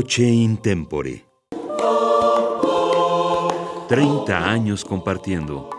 Voce in tempore. 30 años compartiendo.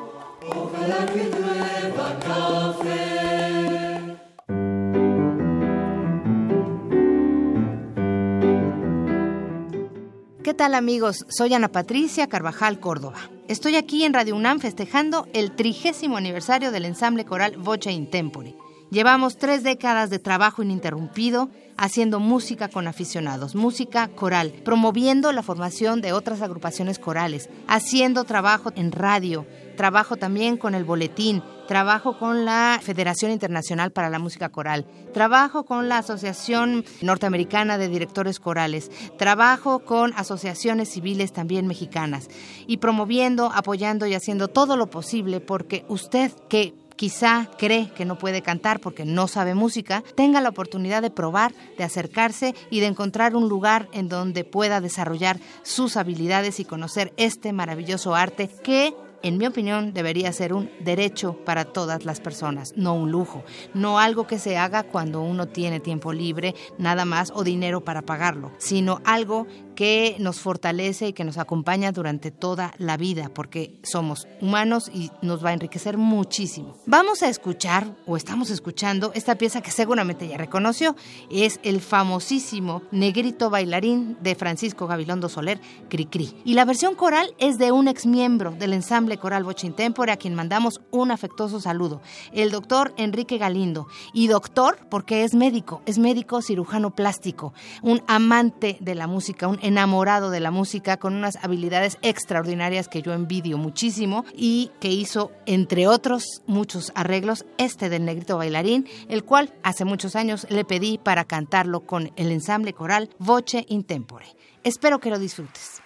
¿Qué tal amigos? Soy Ana Patricia Carvajal Córdoba. Estoy aquí en Radio UNAM festejando el trigésimo aniversario del ensamble coral Voce in Tempore. Llevamos tres décadas de trabajo ininterrumpido haciendo música con aficionados, música coral, promoviendo la formación de otras agrupaciones corales, haciendo trabajo en radio, trabajo también con el boletín, trabajo con la Federación Internacional para la Música Coral, trabajo con la Asociación Norteamericana de Directores Corales, trabajo con asociaciones civiles también mexicanas y promoviendo, apoyando y haciendo todo lo posible porque usted que quizá cree que no puede cantar porque no sabe música, tenga la oportunidad de probar, de acercarse y de encontrar un lugar en donde pueda desarrollar sus habilidades y conocer este maravilloso arte que en mi opinión, debería ser un derecho para todas las personas, no un lujo, no algo que se haga cuando uno tiene tiempo libre, nada más, o dinero para pagarlo, sino algo que nos fortalece y que nos acompaña durante toda la vida, porque somos humanos y nos va a enriquecer muchísimo. Vamos a escuchar, o estamos escuchando, esta pieza que seguramente ya reconoció, es el famosísimo Negrito Bailarín de Francisco Gabilondo Soler, Cricri. Y la versión coral es de un ex miembro del ensamble coral Bochintempore, a quien mandamos un afectuoso saludo, el doctor Enrique Galindo. Y doctor, porque es médico, es médico cirujano plástico, un amante de la música, un enamorado de la música, con unas habilidades extraordinarias que yo envidio muchísimo y que hizo, entre otros muchos arreglos, este del negrito bailarín, el cual hace muchos años le pedí para cantarlo con el ensamble coral Voce in Tempore. Espero que lo disfrutes.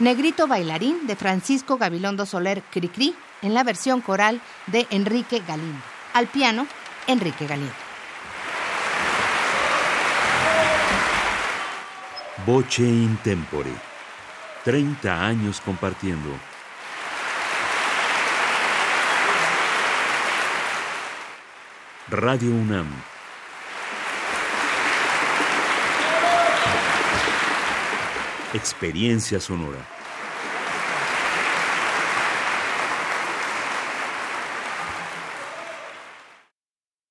Negrito Bailarín de Francisco Gabilondo Soler Cricri en la versión coral de Enrique Galindo. Al piano, Enrique Galindo. Voce in tempore. 30 años compartiendo. Radio UNAM. Experiencia sonora.